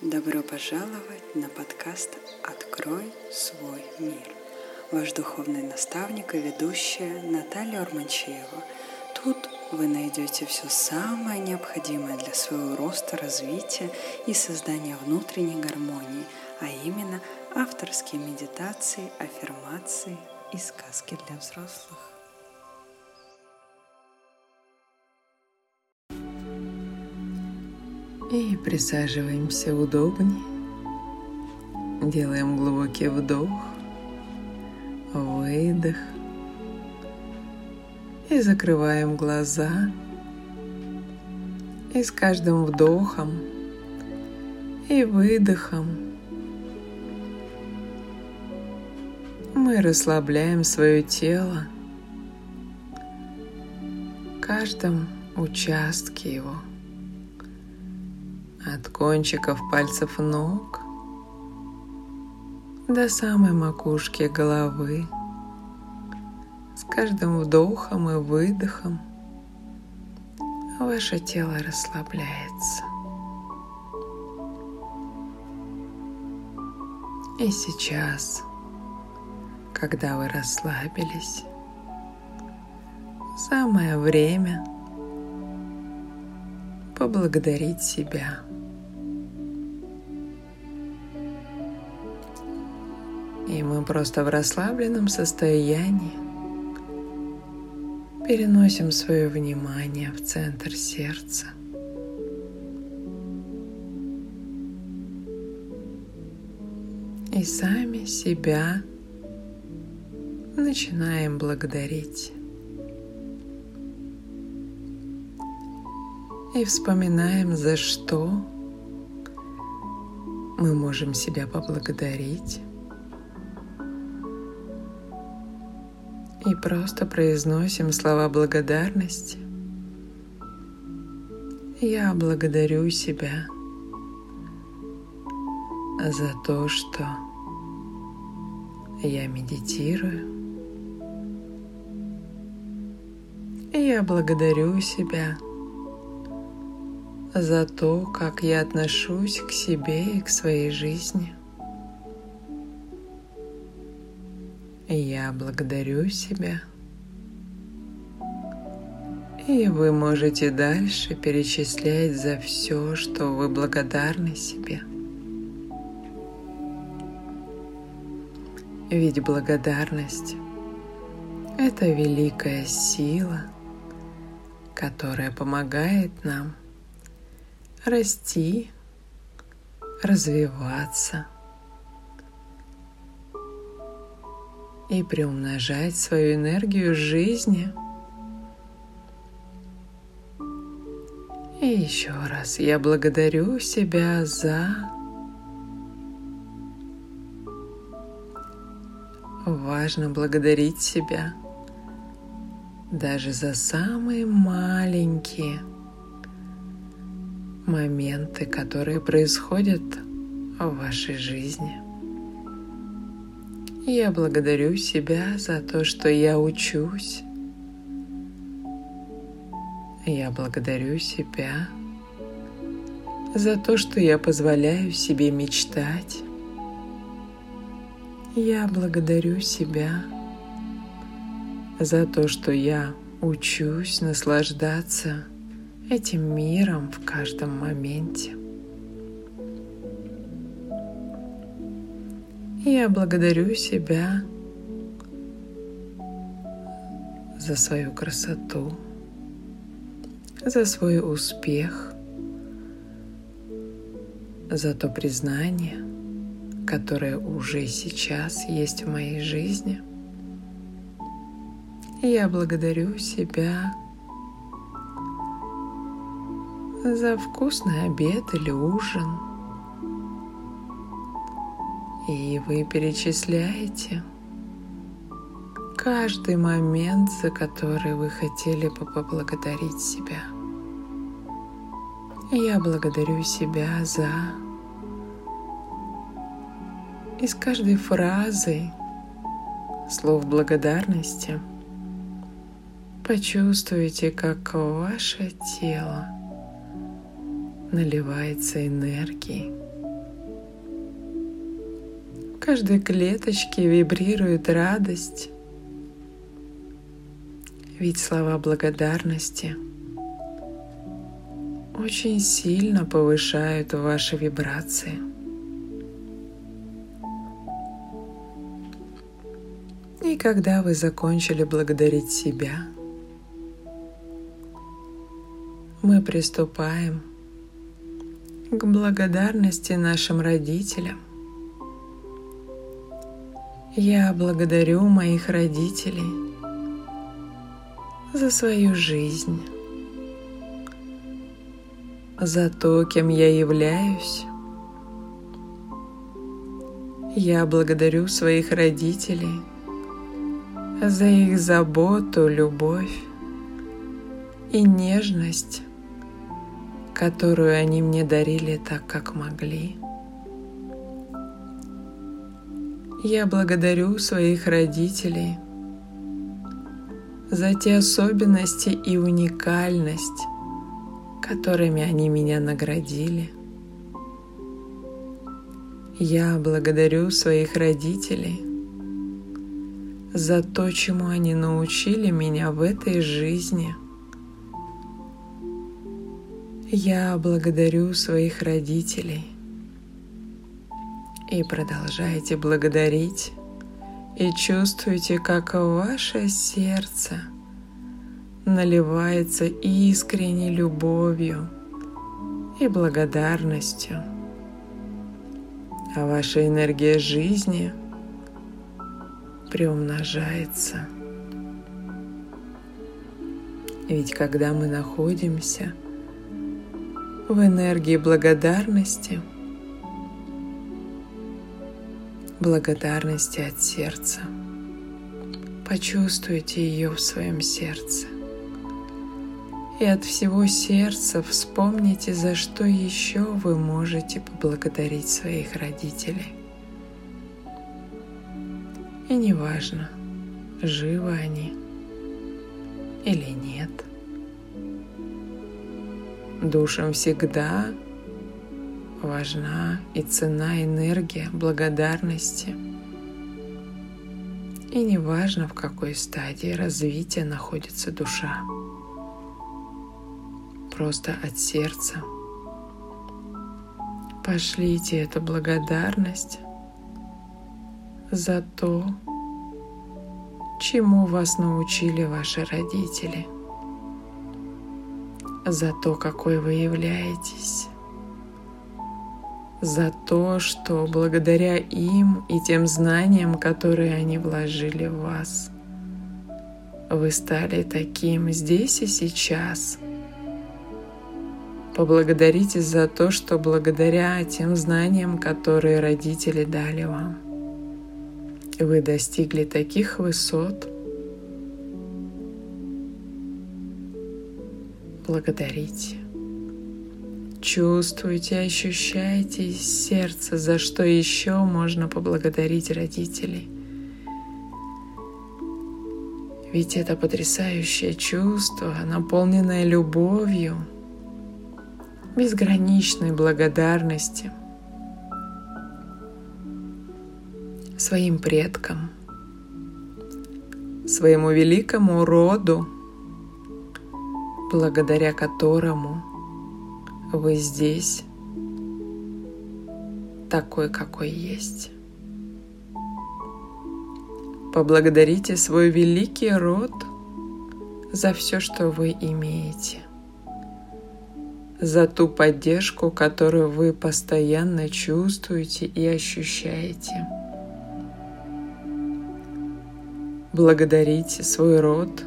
Добро пожаловать на подкаст «Открой свой мир». Ваш духовный наставник и ведущая Наталья Урманчеева. Тут вы найдете все самое необходимое для своего роста, развития и создания внутренней гармонии, а именно авторские медитации, аффирмации и сказки для взрослых. И присаживаемся удобнее. Делаем глубокий вдох, выдох. И закрываем глаза. И с каждым вдохом и выдохом мы расслабляем свое тело в каждом участке его – от кончиков пальцев ног до самой макушки головы. С каждым вдохом и выдохом ваше тело расслабляется. И сейчас, когда вы расслабились, самое время поблагодарить себя – И мы просто в расслабленном состоянии переносим свое внимание в центр сердца. И сами себя начинаем благодарить. И вспоминаем, за что мы можем себя поблагодарить. И просто произносим слова благодарности. Я благодарю себя за то, что я медитирую. Я благодарю себя за то, как я отношусь к себе и к своей жизни – Я благодарю себя. И вы можете дальше перечислять за все, что вы благодарны себе. Ведь благодарность – это великая сила, которая помогает нам расти, развиваться – и приумножать свою энергию жизни. И еще раз я благодарю себя за Важно благодарить себя даже за самые маленькие моменты, которые происходят в вашей жизни. Я благодарю себя за то, что я учусь. Я благодарю себя за то, что я позволяю себе мечтать. Я благодарю себя за то, что я учусь наслаждаться этим миром в каждом моменте. Я благодарю себя за свою красоту, за свой успех, за то признание, которое уже сейчас есть в моей жизни. Я благодарю себя за вкусный обед или ужин – вы перечисляете каждый момент, за который вы хотели бы поблагодарить себя. Я благодарю себя за из каждой фразы слов благодарности почувствуйте, как ваше тело наливается энергией каждой клеточке вибрирует радость. Ведь слова благодарности очень сильно повышают ваши вибрации. И когда вы закончили благодарить себя, мы приступаем к благодарности нашим родителям. Я благодарю моих родителей за свою жизнь, за то, кем я являюсь. Я благодарю своих родителей за их заботу, любовь и нежность, которую они мне дарили так, как могли. Я благодарю своих родителей за те особенности и уникальность, которыми они меня наградили. Я благодарю своих родителей за то, чему они научили меня в этой жизни. Я благодарю своих родителей и продолжайте благодарить и чувствуйте, как ваше сердце наливается искренней любовью и благодарностью, а ваша энергия жизни приумножается. Ведь когда мы находимся в энергии благодарности – благодарности от сердца. Почувствуйте ее в своем сердце. И от всего сердца вспомните, за что еще вы можете поблагодарить своих родителей. И неважно, живы они или нет. Душам всегда важна и цена энергия благодарности. И не важно, в какой стадии развития находится душа. Просто от сердца пошлите эту благодарность за то, чему вас научили ваши родители, за то, какой вы являетесь, за то, что благодаря им и тем знаниям, которые они вложили в вас, вы стали таким здесь и сейчас. Поблагодарите за то, что благодаря тем знаниям, которые родители дали вам, вы достигли таких высот. Благодарите. Чувствуйте, ощущайте из сердца, за что еще можно поблагодарить родителей. Ведь это потрясающее чувство, наполненное любовью, безграничной благодарности своим предкам, своему великому роду, благодаря которому – вы здесь такой, какой есть. Поблагодарите свой великий род за все, что вы имеете, за ту поддержку, которую вы постоянно чувствуете и ощущаете. Благодарите свой род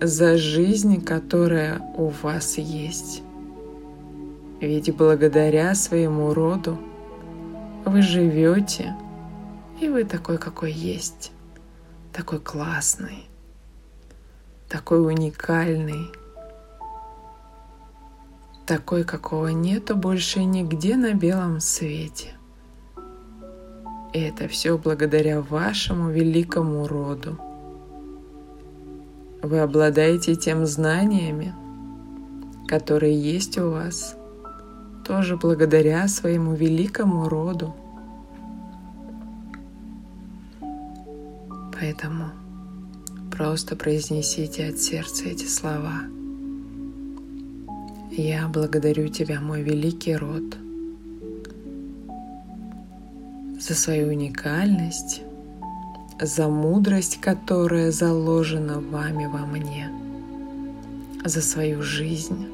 за жизнь, которая у вас есть. Ведь благодаря своему роду вы живете, и вы такой, какой есть, такой классный, такой уникальный, такой, какого нету больше нигде на белом свете. И это все благодаря вашему великому роду. Вы обладаете тем знаниями, которые есть у вас – тоже благодаря своему великому роду. Поэтому просто произнесите от сердца эти слова. Я благодарю Тебя, мой великий род, за свою уникальность, за мудрость, которая заложена вами во мне, за свою жизнь,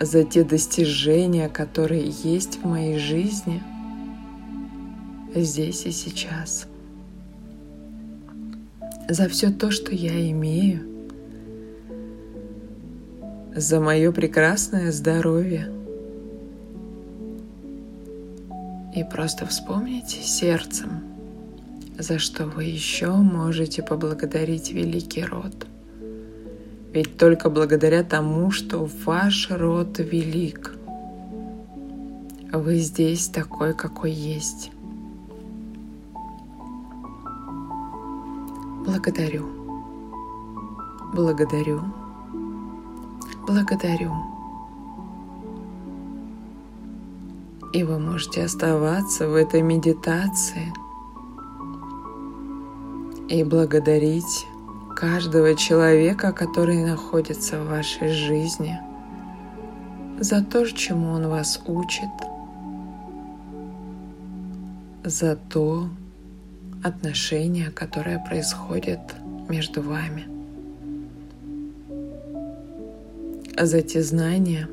за те достижения, которые есть в моей жизни здесь и сейчас, за все то, что я имею, за мое прекрасное здоровье. И просто вспомните сердцем, за что вы еще можете поблагодарить великий род – ведь только благодаря тому, что ваш род велик, вы здесь такой, какой есть. Благодарю. Благодарю. Благодарю. И вы можете оставаться в этой медитации и благодарить каждого человека, который находится в вашей жизни, за то, чему он вас учит, за то отношение, которое происходит между вами, за те знания,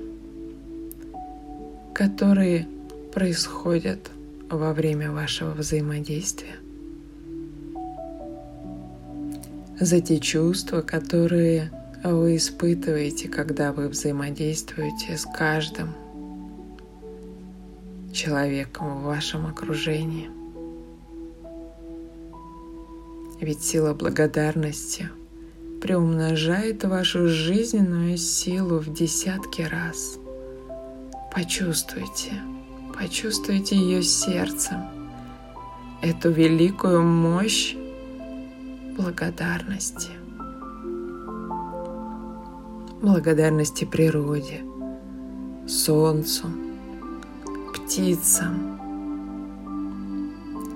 которые происходят во время вашего взаимодействия. За те чувства, которые вы испытываете, когда вы взаимодействуете с каждым человеком в вашем окружении. Ведь сила благодарности приумножает вашу жизненную силу в десятки раз. Почувствуйте, почувствуйте ее сердцем, эту великую мощь благодарности. Благодарности природе, солнцу, птицам,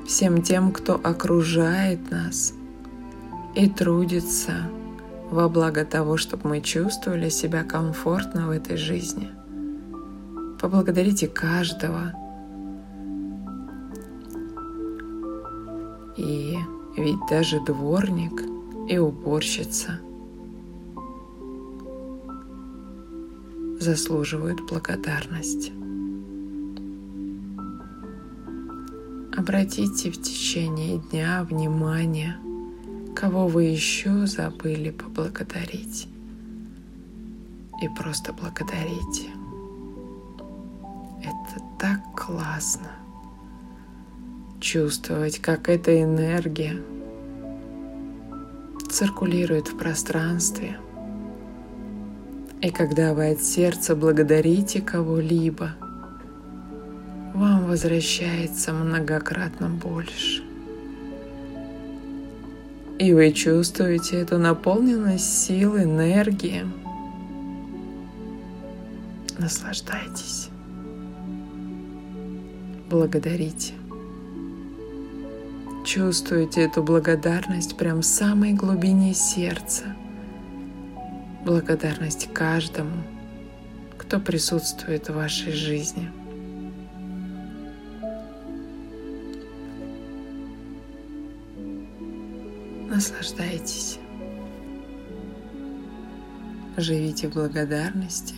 всем тем, кто окружает нас и трудится во благо того, чтобы мы чувствовали себя комфортно в этой жизни. Поблагодарите каждого. И ведь даже дворник и уборщица заслуживают благодарности. Обратите в течение дня внимание, кого вы еще забыли поблагодарить. И просто благодарите. Это так классно чувствовать, как эта энергия циркулирует в пространстве. И когда вы от сердца благодарите кого-либо, вам возвращается многократно больше. И вы чувствуете эту наполненность сил, энергии. Наслаждайтесь. Благодарите. Чувствуйте эту благодарность прям в самой глубине сердца. Благодарность каждому, кто присутствует в вашей жизни. Наслаждайтесь. Живите в благодарности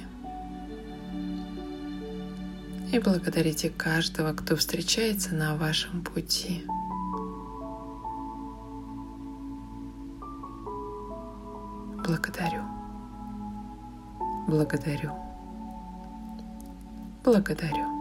и благодарите каждого, кто встречается на вашем пути. Благодарю. Благодарю. Благодарю.